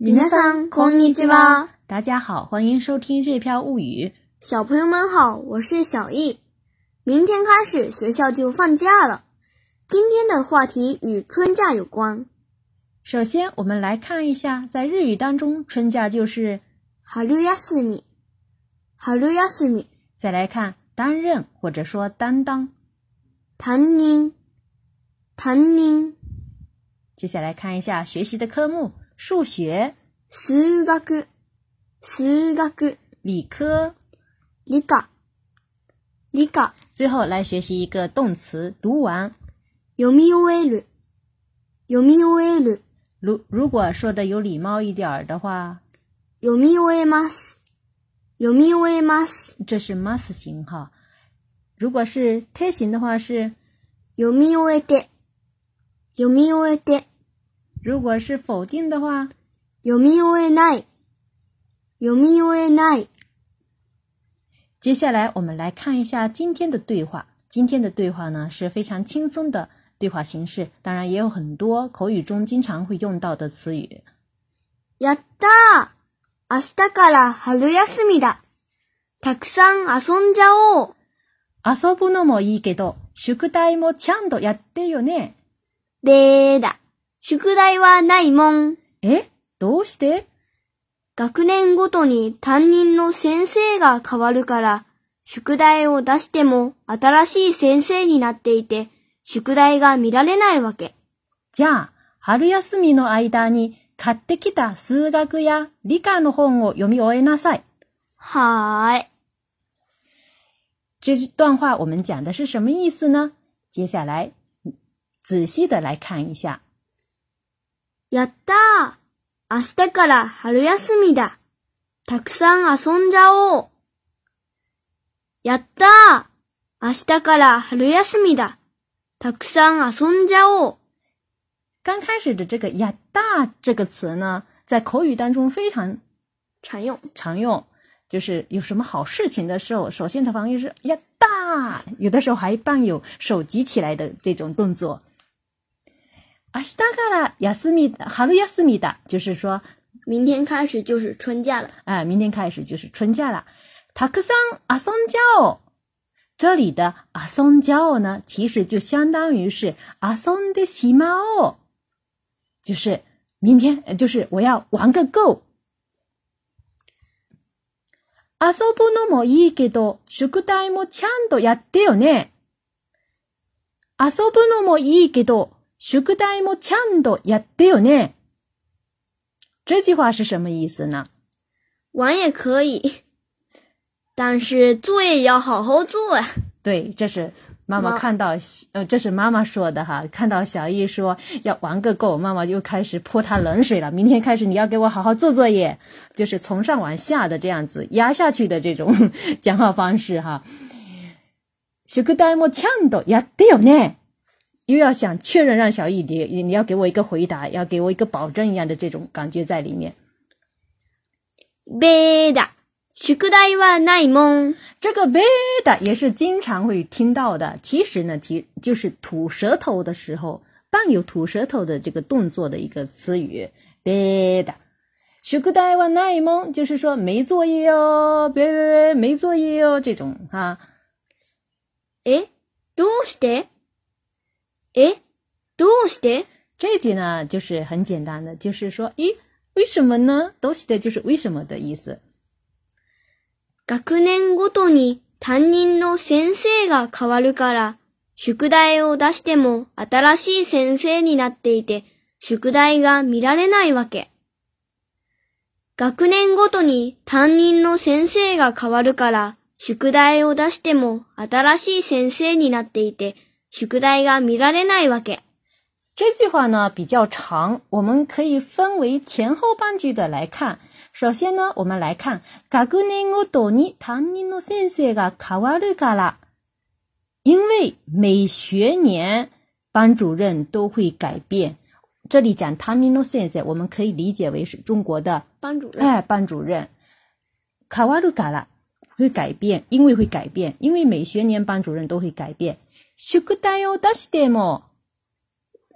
ちは。大家好，欢迎收听《日漂物语》。小朋友们好，我是小易。明天开始学校就放假了。今天的话题与春假有关。首先，我们来看一下，在日语当中，春假就是“斯米。再来看担任或者说担当，“担任”。接下来看一下学习的科目。数学，数学，数学，理科，理科，理科。最后来学习一个动词，读完。読み終える。読み終える。如如果说的有礼貌一点的话，読み終えます。読み終えます。这是 mas 型哈，如果是 te 型的话是読み終えて。読み終えて。如果是否定的话，有意味ない，有意味ない。接下来我们来看一下今天的对话。今天的对话呢是非常轻松的对话形式，当然也有很多口语中经常会用到的词语。やった！明日から春休みだ。たくさん遊んじゃおう。遊ぶのもいいけど、宿題もちゃんとやってよね。でーだ。宿題はないもん。えどうして学年ごとに担任の先生が変わるから、宿題を出しても新しい先生になっていて、宿題が見られないわけ。じゃあ、春休みの間に買ってきた数学や理科の本を読み終えなさい。はーい。这段话我们讲的是什么意思呢？接下来仔细的来看一下。やった！明日から春休みだ。たくさん遊んじゃおう。やった！明日から春休みだ。たくさん遊んじゃおう。刚开始的这个やった这个词呢，在口语当中非常常用。常用，就是有什么好事情的时候，首先的反应是やった，有的时候还伴有手举起来的这种动作。阿斯塔嘎拉雅斯米达哈喽雅斯米达，就是说，明天开始就是春假了。哎，明天开始就是春假了。塔克桑阿松教，这里的阿松教呢，其实就相当于是阿松的喜猫哦，就是明天，就是我要玩个够。阿苏布诺莫伊给多，苏库代莫ちゃんとやってよね。阿苏布诺莫いいけど。“宿題もちゃんとやってよね。”这句话是什么意思呢？玩也可以，但是作业要好好做啊。对，这是妈妈看到，呃，这是妈妈说的哈。看到小易说要玩个够，妈妈就开始泼他冷水了。明天开始你要给我好好做作业，就是从上往下的这样子压下去的这种讲 话方式哈。“宿題もちゃんとやってよね。”又要想确认，让小雨你你要给我一个回答，要给我一个保证一样的这种感觉在里面。b e t a s c h o o day w n i m o 这个 b e t 也是经常会听到的。其实呢，其就是吐舌头的时候，伴有吐舌头的这个动作的一个词语。b e t a s c h o o day w n i m o 就是说没作业哦，别别别，没作业哦，这种哈。诶，どうして？え、どうして这句呢，就是很简单的，就是说，咦，为什么呢？どうして就是为什么的意思。学年ごとに担任の先生が変わるから、宿題を出しても新しい先生になっていて、宿題が見られないわけ。学年ごとに担任の先生が変わるから、宿題を出しても新しい先生になっていて、宿題が見られないわけ。这句话呢比较长，我们可以分为前后半句的来看。首先呢，我们来看各年をとに担任の先生が変わるから。因为每学年班主任都会改变。这里讲担任の先生，我们可以理解为是中国的班主任。哎，班主任。変わるから会改变，因为会改变，因为每学年班主任都会改变。shukudayo dash demo，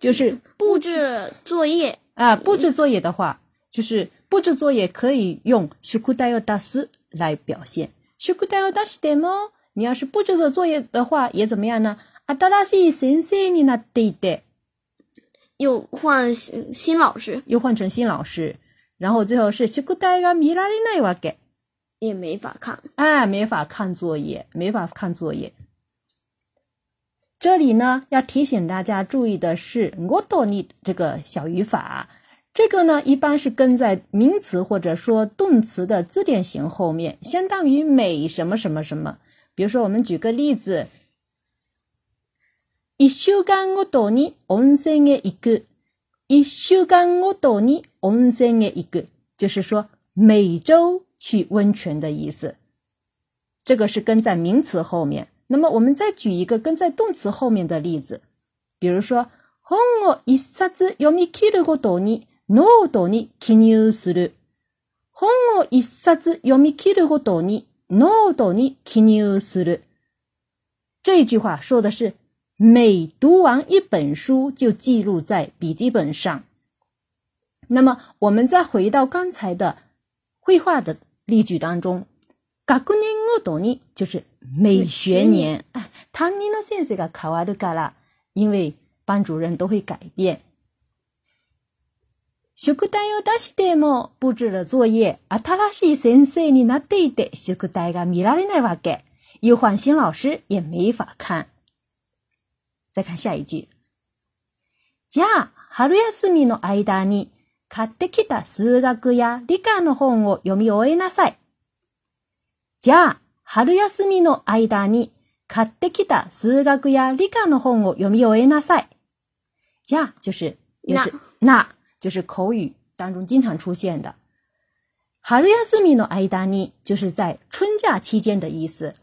就是布置作业啊。布置作业的话，就是布置作业可以用 shukudayo dash 来表现。s 題を出し d も，y o dash demo，你要是布置的作业的话，也怎么样呢？adashin s て n i 又换新新老师，又换成新老师。然后最后是 shukudayo mira ni wa ge，也没法看。哎，没法看作业，没法看作业。这里呢，要提醒大家注意的是，我ト你这个小语法，这个呢一般是跟在名词或者说动词的字典型后面，相当于每什么什么什么。比如说，我们举个例子，一週間オトニ温泉へ行く，一週間オトニ温泉へ行く，就是说每周去温泉的意思。这个是跟在名词后面。那么，我们再举一个跟在动词后面的例子，比如说，本を一冊読み切るごとにノートに記入する。本を一冊読み切るごとにノートに記入する。这句话说的是，每读完一本书就记录在笔记本上。那么，我们再回到刚才的绘画的例句当中。学年ごとに、就是每学年、担任の先生が変わるから、因为班主任都会改变。宿題を出しても、布置了作業、新しい先生になっていて、宿題が見られないわけ。又换新老师也没法看。再看下一句。じゃあ、春休みの間に買ってきた数学や理科の本を読み終えなさい。じゃ、春休みの間に買ってきた数学や理科の本を読み終えなさい。じゃ就是也是那就是口语当中经常出现的。春休みの間に就是在春假期间的意思。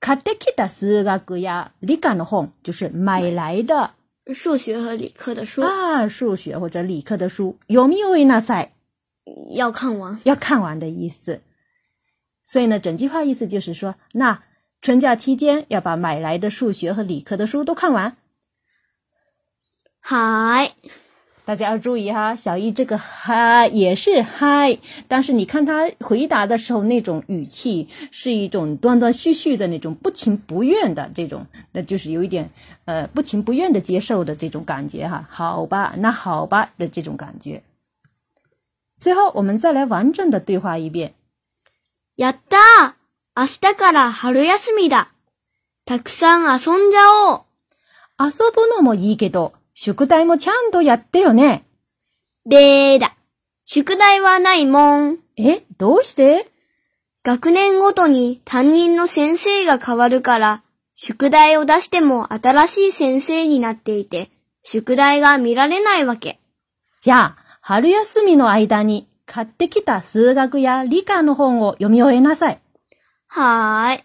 買ってきた数学や理科の本就是买来的数学和理科的书。啊，数学或者理科的书，読み終えなさい。要看完，要看完的意思。所以呢，整句话意思就是说，那春假期间要把买来的数学和理科的书都看完。嗨，大家要注意哈，小易这个嗨也是嗨，但是你看他回答的时候那种语气是一种断断续续的那种不情不愿的这种，那就是有一点呃不情不愿的接受的这种感觉哈。好吧，那好吧的这种感觉。最后，我们再来完整的对话一遍。やったー明日から春休みだたくさん遊んじゃおう遊ぶのもいいけど、宿題もちゃんとやってよね。でーだ。宿題はないもん。え、どうして学年ごとに担任の先生が変わるから、宿題を出しても新しい先生になっていて、宿題が見られないわけ。じゃあ、春休みの間にってきた数学や理科の本を読み終えなさい。い。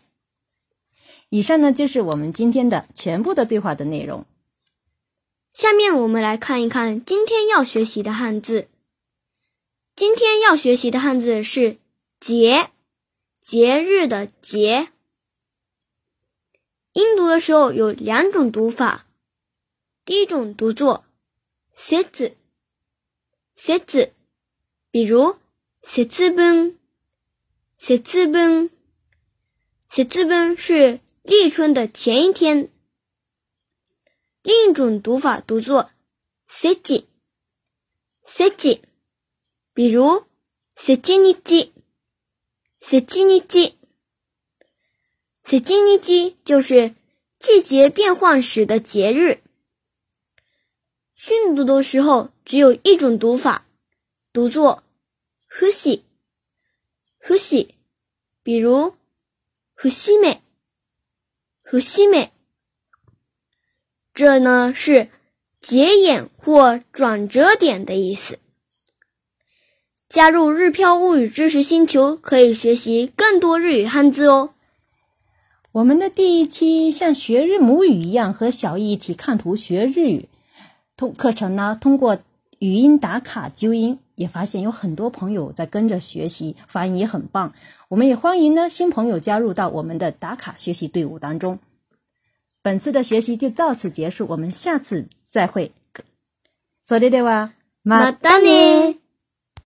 以上呢就是我们今天的全部的对话的内容。下面我们来看一看今天要学习的汉字。今天要学习的汉字是“节”，节日的“节”。音读的时候有两种读法，第一种读作“节子”，“节子”。比如，写字本，写字本是立春的前一天。另一种读法读作节气，节气。比如，写气日节，写气日节，写气日节就是季节变换时的节日。训读的时候只有一种读法，读作。呼吸，呼吸，比如呼吸咩，呼吸咩。这呢是节眼或转折点的意思。加入日漂物语知识星球，可以学习更多日语汉字哦。我们的第一期像学日母语一样，和小易一起看图学日语，通课程呢通过。语音打卡纠音，也发现有很多朋友在跟着学习，发音也很棒。我们也欢迎呢新朋友加入到我们的打卡学习队伍当中。本次的学习就到此结束，我们下次再会。s れ u は a たね。v a 马